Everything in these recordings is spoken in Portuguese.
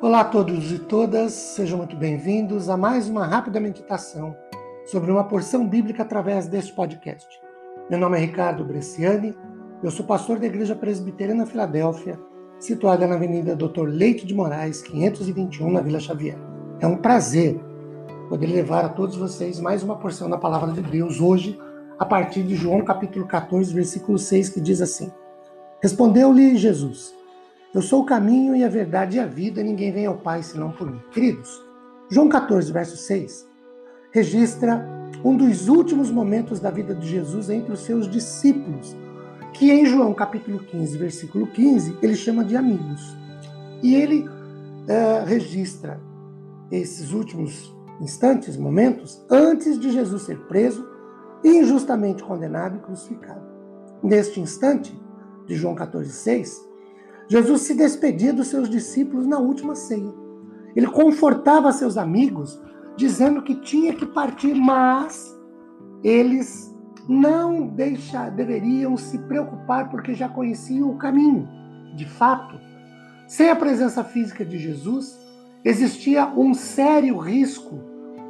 Olá a todos e todas, sejam muito bem-vindos a mais uma rápida meditação sobre uma porção bíblica através deste podcast. Meu nome é Ricardo Bresciani, eu sou pastor da Igreja Presbiteriana Filadélfia, situada na Avenida Dr. Leite de Moraes, 521, na Vila Xavier. É um prazer poder levar a todos vocês mais uma porção da palavra de Deus hoje, a partir de João capítulo 14, versículo 6, que diz assim: Respondeu-lhe Jesus: Eu sou o caminho e a verdade e a vida, ninguém vem ao Pai senão por mim. Queridos, João 14, verso 6, registra um dos últimos momentos da vida de Jesus entre os seus discípulos, que em João capítulo 15, versículo 15, ele chama de amigos. E ele uh, registra esses últimos instantes, momentos, antes de Jesus ser preso, injustamente condenado e crucificado. Neste instante, de João 14,6, Jesus se despedia dos seus discípulos na última ceia. Ele confortava seus amigos, dizendo que tinha que partir, mas eles não deixa, deveriam se preocupar porque já conheciam o caminho. De fato, sem a presença física de Jesus, existia um sério risco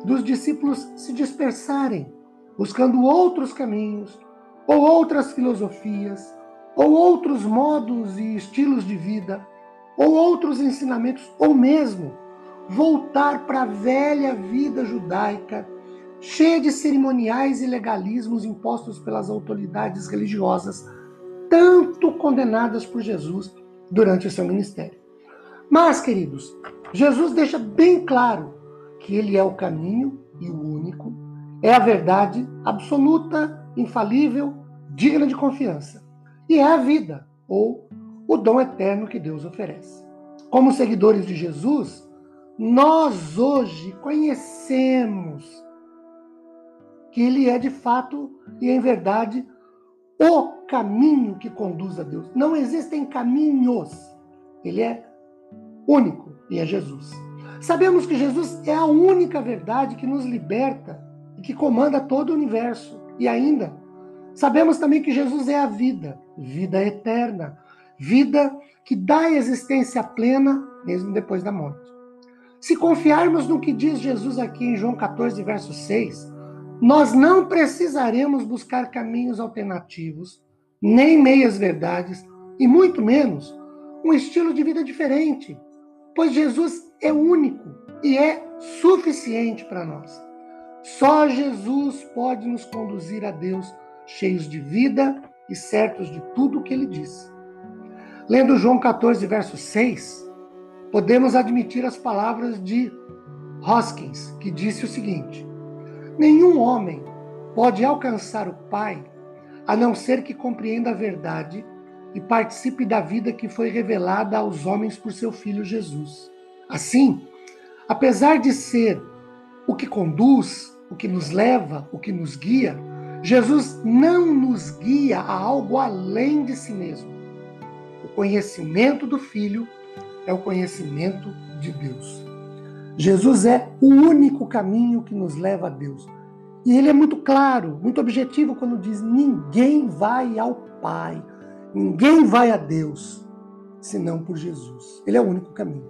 dos discípulos se dispersarem, buscando outros caminhos ou outras filosofias ou outros modos e estilos de vida, ou outros ensinamentos, ou mesmo voltar para a velha vida judaica, cheia de cerimoniais e legalismos impostos pelas autoridades religiosas, tanto condenadas por Jesus durante o seu ministério. Mas, queridos, Jesus deixa bem claro que ele é o caminho e o único, é a verdade absoluta, infalível, digna de confiança e é a vida, ou o dom eterno que Deus oferece. Como seguidores de Jesus, nós hoje conhecemos que Ele é de fato e em verdade o caminho que conduz a Deus. Não existem caminhos. Ele é único e é Jesus. Sabemos que Jesus é a única verdade que nos liberta e que comanda todo o universo. E ainda Sabemos também que Jesus é a vida, vida eterna, vida que dá existência plena mesmo depois da morte. Se confiarmos no que diz Jesus aqui em João 14, verso 6, nós não precisaremos buscar caminhos alternativos, nem meias verdades, e muito menos um estilo de vida diferente, pois Jesus é único e é suficiente para nós. Só Jesus pode nos conduzir a Deus cheios de vida e certos de tudo o que ele diz. Lendo João 14, verso 6, podemos admitir as palavras de Hoskins, que disse o seguinte: Nenhum homem pode alcançar o Pai a não ser que compreenda a verdade e participe da vida que foi revelada aos homens por seu Filho Jesus. Assim, apesar de ser o que conduz, o que nos leva, o que nos guia, Jesus não nos guia a algo além de si mesmo. O conhecimento do Filho é o conhecimento de Deus. Jesus é o único caminho que nos leva a Deus. E ele é muito claro, muito objetivo quando diz: ninguém vai ao Pai, ninguém vai a Deus senão por Jesus. Ele é o único caminho.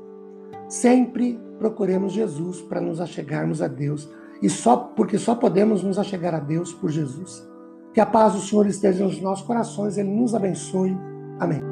Sempre procuremos Jesus para nos achegarmos a Deus e só porque só podemos nos achegar a Deus por Jesus. Que a paz do Senhor esteja nos nossos corações, Ele nos abençoe. Amém.